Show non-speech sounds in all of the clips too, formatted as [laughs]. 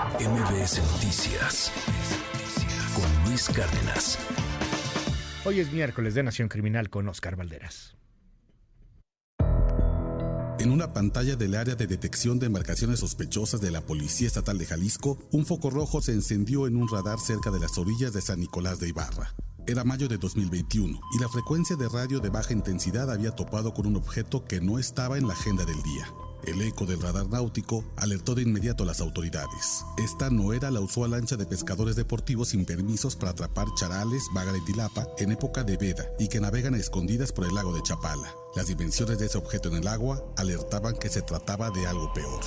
MBS Noticias con Luis Cárdenas. Hoy es miércoles de Nación Criminal con Oscar Valderas. En una pantalla del área de detección de embarcaciones sospechosas de la Policía Estatal de Jalisco, un foco rojo se encendió en un radar cerca de las orillas de San Nicolás de Ibarra. Era mayo de 2021 y la frecuencia de radio de baja intensidad había topado con un objeto que no estaba en la agenda del día. El eco del radar náutico alertó de inmediato a las autoridades. Esta no era la usual lancha de pescadores deportivos sin permisos para atrapar charales, bagre y tilapa en época de veda y que navegan a escondidas por el lago de Chapala. Las dimensiones de ese objeto en el agua alertaban que se trataba de algo peor.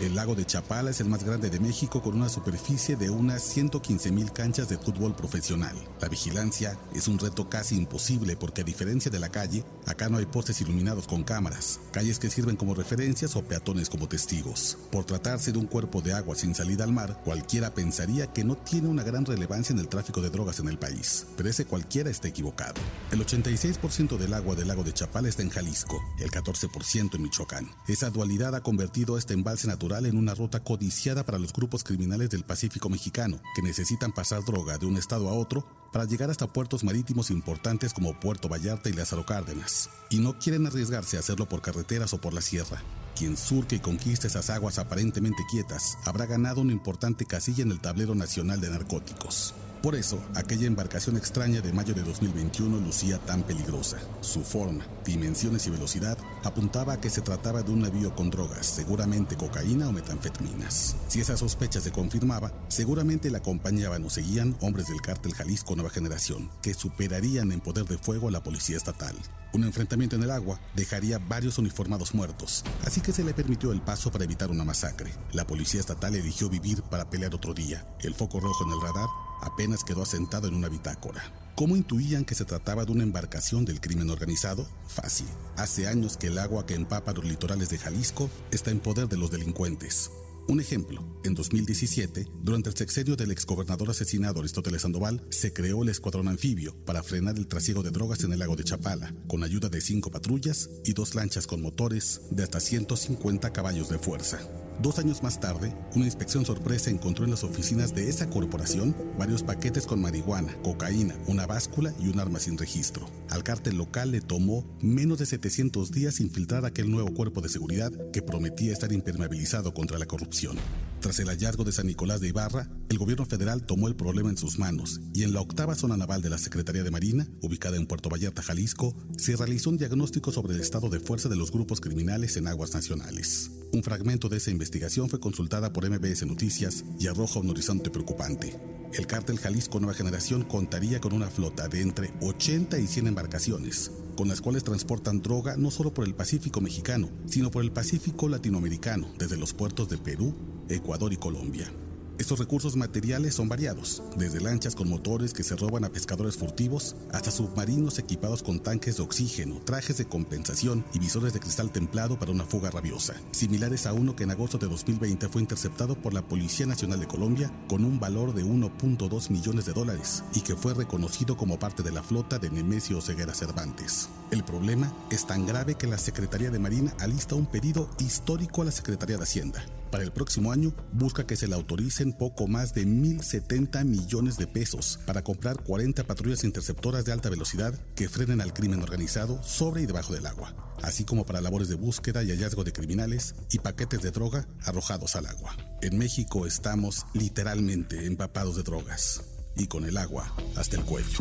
El lago de Chapala es el más grande de México con una superficie de unas 115 mil canchas de fútbol profesional. La vigilancia es un reto casi imposible porque a diferencia de la calle, acá no hay postes iluminados con cámaras, calles que sirven como referencias o peatones como testigos. Por tratarse de un cuerpo de agua sin salida al mar, cualquiera pensaría que no tiene una gran relevancia en el tráfico de drogas en el país, pero ese cualquiera está equivocado. El 86% del agua del lago de Chapala está en Jalisco, el 14% en Michoacán. Esa dualidad ha convertido este embalse natural en una ruta codiciada para los grupos criminales del Pacífico mexicano, que necesitan pasar droga de un estado a otro para llegar hasta puertos marítimos importantes como Puerto Vallarta y Lázaro Cárdenas, y no quieren arriesgarse a hacerlo por carreteras o por la sierra. Quien surque y conquiste esas aguas aparentemente quietas habrá ganado una importante casilla en el tablero nacional de narcóticos. Por eso, aquella embarcación extraña de mayo de 2021 lucía tan peligrosa. Su forma, dimensiones y velocidad apuntaba a que se trataba de un navío con drogas, seguramente cocaína o metanfetaminas. Si esa sospecha se confirmaba, seguramente la acompañaban o seguían hombres del cártel Jalisco Nueva Generación, que superarían en poder de fuego a la policía estatal. Un enfrentamiento en el agua dejaría varios uniformados muertos, así que se le permitió el paso para evitar una masacre. La policía estatal eligió vivir para pelear otro día. El foco rojo en el radar apenas quedó asentado en una bitácora. ¿Cómo intuían que se trataba de una embarcación del crimen organizado? Fácil. Hace años que el agua que empapa los litorales de Jalisco está en poder de los delincuentes. Un ejemplo, en 2017, durante el sexenio del exgobernador asesinado Aristóteles Sandoval, se creó el escuadrón anfibio para frenar el trasiego de drogas en el lago de Chapala, con ayuda de cinco patrullas y dos lanchas con motores de hasta 150 caballos de fuerza. Dos años más tarde, una inspección sorpresa encontró en las oficinas de esa corporación varios paquetes con marihuana, cocaína, una báscula y un arma sin registro. Al cártel local le tomó menos de 700 días infiltrar aquel nuevo cuerpo de seguridad que prometía estar impermeabilizado contra la corrupción. Tras el hallazgo de San Nicolás de Ibarra, el gobierno federal tomó el problema en sus manos y en la octava zona naval de la Secretaría de Marina, ubicada en Puerto Vallarta, Jalisco, se realizó un diagnóstico sobre el estado de fuerza de los grupos criminales en aguas nacionales. Un fragmento de esa investigación fue consultada por MBS Noticias y arroja un horizonte preocupante. El cártel Jalisco Nueva Generación contaría con una flota de entre 80 y 100 embarcaciones, con las cuales transportan droga no solo por el Pacífico mexicano, sino por el Pacífico latinoamericano, desde los puertos de Perú, Ecuador y Colombia. Estos recursos materiales son variados, desde lanchas con motores que se roban a pescadores furtivos hasta submarinos equipados con tanques de oxígeno, trajes de compensación y visores de cristal templado para una fuga rabiosa, similares a uno que en agosto de 2020 fue interceptado por la Policía Nacional de Colombia con un valor de 1.2 millones de dólares y que fue reconocido como parte de la flota de Nemesio Ceguera Cervantes. El problema es tan grave que la Secretaría de Marina alista un pedido histórico a la Secretaría de Hacienda. Para el próximo año busca que se le autoricen poco más de 1.070 millones de pesos para comprar 40 patrullas interceptoras de alta velocidad que frenen al crimen organizado sobre y debajo del agua, así como para labores de búsqueda y hallazgo de criminales y paquetes de droga arrojados al agua. En México estamos literalmente empapados de drogas y con el agua hasta el cuello.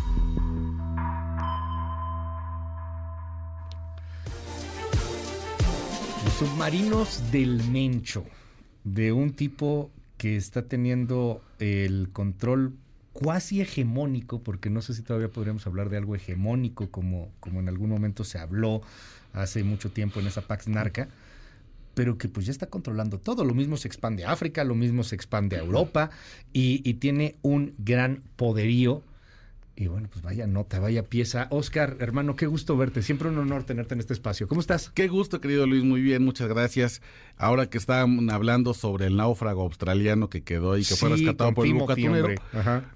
Submarinos del Mencho, de un tipo que está teniendo el control cuasi hegemónico, porque no sé si todavía podríamos hablar de algo hegemónico como, como en algún momento se habló hace mucho tiempo en esa Pax Narca, pero que pues ya está controlando todo. Lo mismo se expande a África, lo mismo se expande a Europa y, y tiene un gran poderío y bueno, pues vaya nota, vaya pieza. Oscar, hermano, qué gusto verte. Siempre un honor tenerte en este espacio. ¿Cómo estás? Qué gusto, querido Luis. Muy bien, muchas gracias. Ahora que estaban hablando sobre el náufrago australiano que quedó y que fue rescatado por el bucatunero.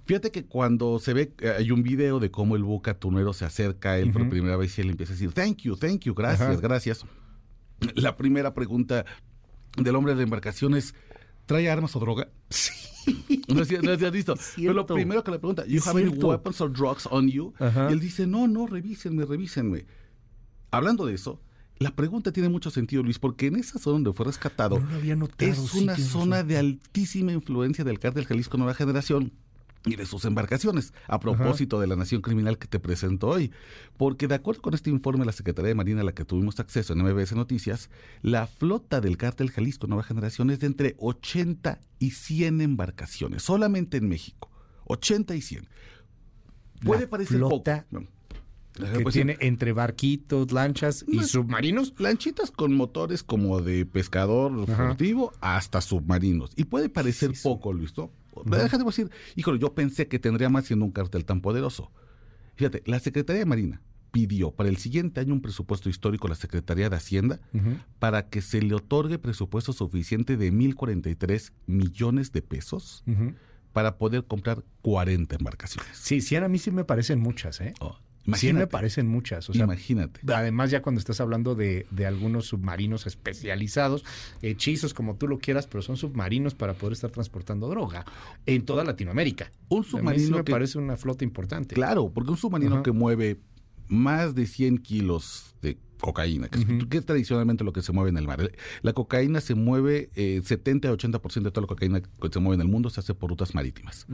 Fíjate que cuando se ve, eh, hay un video de cómo el bucatunero se acerca a él por primera vez y él empieza a decir, thank you, thank you, gracias, gracias. La primera pregunta del hombre de embarcaciones ¿Trae armas o droga? [laughs] Sí. [laughs] No sé no visto. Pero lo primero que le pregunta, ¿You Es have any weapons or drugs on you? Ajá. Y él dice, no, no, revísenme, revísenme. Hablando de eso, la pregunta tiene mucho sentido, Luis, porque en esa zona donde fue rescatado No lo había notado, es una zona razón. de altísima influencia del cártel Jalisco Nueva Generación y de sus embarcaciones, a propósito de la nación criminal que te presento hoy. Porque de acuerdo con este informe de la Secretaría de Marina a la que tuvimos acceso en MBS Noticias, la flota del cártel Jalisco Nueva Generación es de entre 80 y 100 embarcaciones, solamente en México. 80 y 100. Puede La parecer flota poco. No. Que Pues, tiene entre barquitos, lanchas y No submarinos. Lanchitas con motores como de pescador Ajá. furtivo hasta submarinos. Y puede parecer Sí, sí. poco, Luis, ¿no? Déjame decir, híjole, yo pensé que tendría más siendo un cartel tan poderoso. Fíjate, la Secretaría de Marina pidió para el siguiente año un presupuesto histórico a la Secretaría de Hacienda para que se le otorgue presupuesto suficiente de 1.043 millones de pesos para poder comprar 40 embarcaciones. Sí, 100 a mí sí me parecen muchas, ¿eh? Oh, 100 me imagínate, parecen muchas. O sea, imagínate. Además, ya cuando estás hablando de, de algunos submarinos especializados, hechizos como tú lo quieras, pero son submarinos para poder estar transportando droga en toda Latinoamérica. Un A mí sí submarino me que parece una flota importante. Claro, porque un submarino que mueve más de 100 kilos de cocaína, que, es- Ujú. que es tradicionalmente lo que se mueve en el mar. La cocaína se mueve, eh, 70 a 80% de toda la cocaína que se mueve en el mundo se hace por rutas marítimas.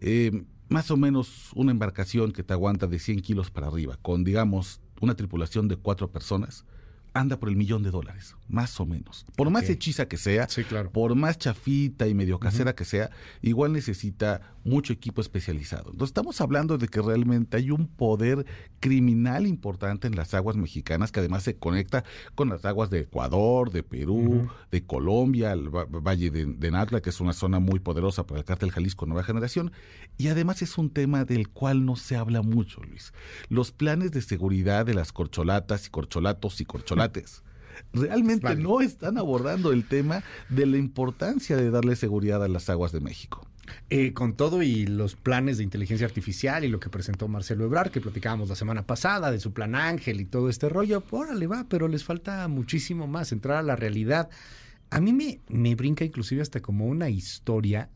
Eh, más o menos una embarcación que te aguanta de 100 kilos para arriba, con digamos una tripulación de cuatro personas, anda por el millón de dólares, más o menos. Por más hechiza que sea, Sí, claro. por más chafita y medio casera que sea, igual necesita mucho equipo especializado. Entonces estamos hablando de que realmente hay un poder criminal importante en las aguas mexicanas que además se conecta con las aguas de Ecuador, de Perú, de Colombia, el va- Valle de, de Natla, que es una zona muy poderosa para el cártel Jalisco Nueva Generación. Y además es un tema del cual no se habla mucho, Luis. Los planes de seguridad de las corcholatas y corcholatos y corcholates. [laughs] Realmente Vale. no están abordando el tema de la importancia de darle seguridad a las aguas de México. Eh, con todo y los planes de inteligencia artificial y lo que presentó Marcelo Ebrard, que platicábamos la semana pasada de su plan Ángel y todo este rollo, órale va, pero les falta muchísimo más, entrar a la realidad. A mí me, me brinca inclusive hasta como una historia,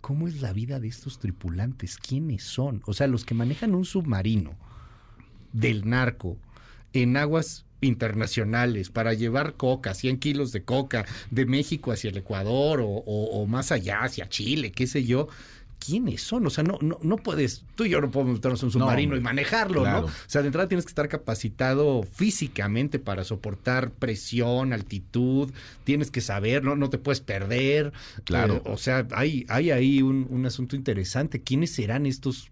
cómo es la vida de estos tripulantes, quiénes son, o sea, los que manejan un submarino del narco en aguas internacionales para llevar coca, 100 kilos de coca de México hacia el Ecuador o, o- o más allá hacia Chile, qué sé yo. ¿Quiénes son? O sea, no, no, no puedes, tú y yo no podemos meternos en un submarino y manejarlo, claro. ¿no? O sea, de entrada tienes que estar capacitado físicamente para soportar presión, altitud, tienes que saber, no, no te puedes perder. Claro. Eh, o sea, hay, hay ahí un, un asunto interesante. ¿Quiénes serán estos,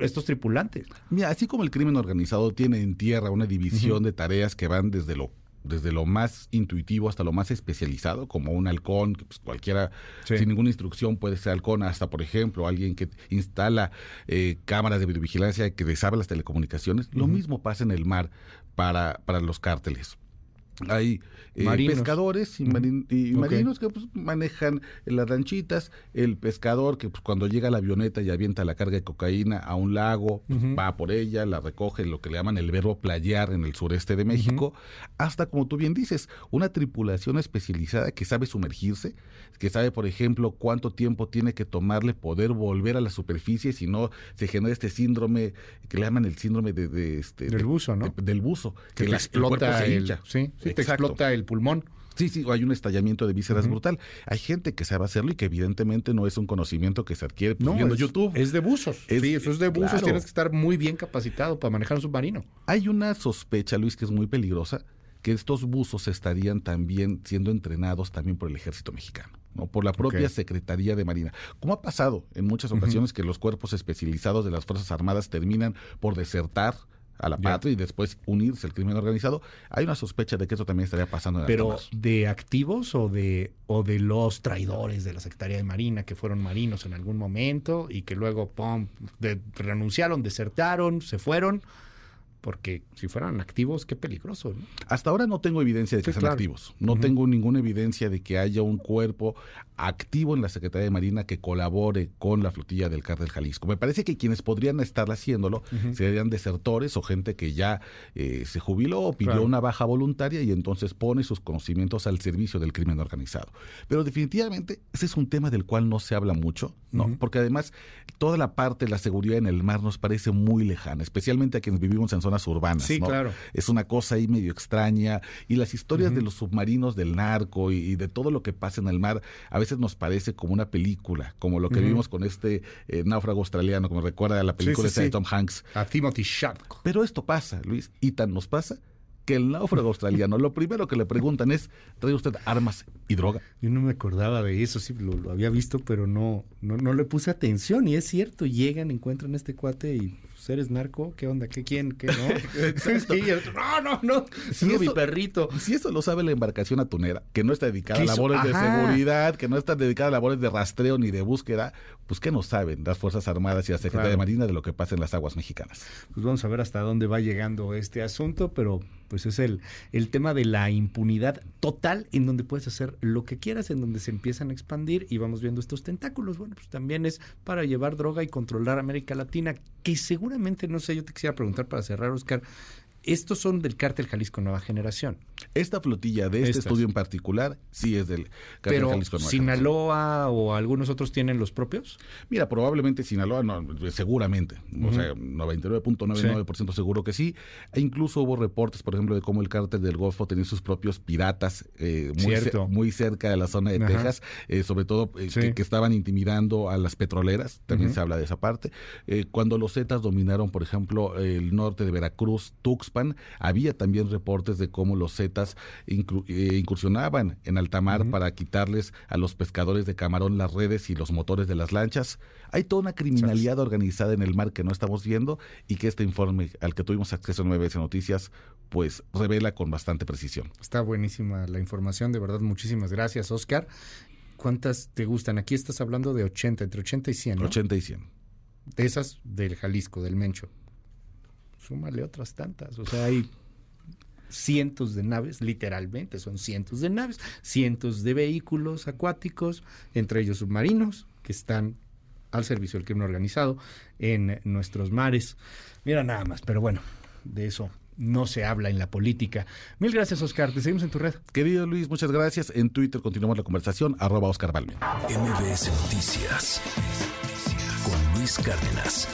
estos tripulantes? Mira, así como el crimen organizado tiene en tierra una división de tareas que van desde lo desde lo más intuitivo hasta lo más especializado, como un halcón, que pues, cualquiera Sí. sin ninguna instrucción puede ser halcón, hasta por ejemplo alguien que instala eh, cámaras de videovigilancia que le sabe las telecomunicaciones. Lo mismo pasa en el mar para, para los cárteles. Hay eh, Marinos. pescadores y, marin- y marinos que pues, manejan las ranchitas, el pescador que pues, cuando llega la avioneta y avienta la carga de cocaína a un lago, pues, va por ella, la recoge, lo que le llaman el verbo playar en el sureste de México, hasta como tú bien dices, una tripulación especializada que sabe sumergirse, que sabe, por ejemplo, cuánto tiempo tiene que tomarle poder volver a la superficie si no se genera este síndrome que le llaman el síndrome de, de, este Del de- buzo, ¿no? de- del buzo, Que la- explota el, sí, sí, te Exacto. explota el pulmón. Sí, sí, hay un estallamiento de vísceras brutal. Hay gente que sabe hacerlo y que evidentemente no es un conocimiento que se adquiere pues, viendo es, YouTube. Es de buzos. Es- sí, eso es de buzos. claro. Tienes que estar muy bien capacitado para manejar un submarino. Hay una sospecha, Luis, que es muy peligrosa, que estos buzos estarían también siendo entrenados también por el ejército mexicano. ¿no? por la propia. Secretaría de Marina. Como ha pasado en muchas ocasiones que los cuerpos especializados de las Fuerzas Armadas terminan por desertar a la patria y después unirse al crimen organizado, hay una sospecha de que eso también estaría pasando en Pero de activos o de o de los traidores de la Secretaría de Marina que fueron marinos en algún momento y que luego pum, de- renunciaron, desertaron, se fueron porque si fueran activos, qué peligroso. Hasta ahora no tengo evidencia de que sean activos. No tengo ninguna evidencia de que haya un cuerpo activo en la Secretaría de Marina que colabore con la flotilla del cártel Jalisco. Me parece que quienes podrían estar haciéndolo serían desertores o gente que ya eh, se jubiló o pidió una baja voluntaria y entonces pone sus conocimientos al servicio del crimen organizado. Pero definitivamente ese es un tema del cual no se habla mucho, ¿no? Porque además toda la parte de la seguridad en el mar nos parece muy lejana, especialmente a quienes vivimos en zonas urbanas. Sí, claro. Es una cosa ahí medio extraña. Y las historias de los submarinos del narco y, de todo lo que pasa en el mar a veces nos parece como una película, como lo que vimos con este eh, náufrago australiano, como recuerda a la película de Tom Hanks. A Timothy Shark. Pero esto pasa, Luis, y tan nos pasa que el náufrago australiano, lo primero que le preguntan es, ¿trae usted armas y droga? Yo no me acordaba de eso, sí, lo, había visto, pero no, no, no le puse atención. Y es cierto, llegan, encuentran a este cuate y eres narco, ¿qué onda? ¿Qué quién? ¿Qué no? [laughs] [laughs] no, no, no. Si mi perrito. Si eso lo sabe la embarcación atunera, que no está dedicada a labores de seguridad, que no está dedicada a labores de rastreo ni de búsqueda, pues ¿qué no saben las Fuerzas Armadas y la Secretaría de Marina de lo que pasa en las aguas mexicanas? Pues vamos a ver hasta dónde va llegando este asunto, pero pues es el, el tema de la impunidad total en donde puedes hacer lo que quieras, en donde se empiezan a expandir y vamos viendo estos tentáculos. Bueno, pues también es para llevar droga y controlar América Latina, que seguramente, no sé, yo te quisiera preguntar para cerrar, Oscar, estos son del cártel Jalisco Nueva Generación. Esta flotilla de este estudio en particular sí es del cártel Jalisco Nueva Sinaloa o algunos otros tienen los propios? Mira, probablemente Sinaloa, no, seguramente, o sea, 99.99% seguro que sí. E incluso hubo reportes, por ejemplo, de cómo el cártel del Golfo tenía sus propios piratas eh, muy, cerca de la zona de Texas, eh, sobre todo eh, que, estaban intimidando a las petroleras, también se habla de esa parte. cuando los Zetas dominaron, por ejemplo, el norte de Veracruz, Tux había también reportes de cómo los Zetas eh, incursionaban en alta mar para quitarles a los pescadores de camarón las redes y los motores de las lanchas. Hay toda una criminalidad organizada en el mar que no estamos viendo y que este informe al que tuvimos acceso en Nueve Noticias pues revela con bastante precisión. Está buenísima la información, de verdad, muchísimas gracias, Oscar. ¿Cuántas te gustan? Aquí estás hablando de 80, entre 80 y 100, ¿no? 80 y 100. De esas del Jalisco, del Mencho súmale otras tantas. O sea, hay cientos de naves, literalmente son cientos de naves, cientos de vehículos acuáticos, entre ellos submarinos, que están al servicio del crimen organizado en nuestros mares. Mira nada más, pero bueno, de eso no se habla en la política. Mil gracias, Oscar. Te seguimos en tu red. Querido Luis, muchas gracias. En Twitter continuamos la conversación, arroba Oscar Balme. MBS Noticias con Luis Cárdenas.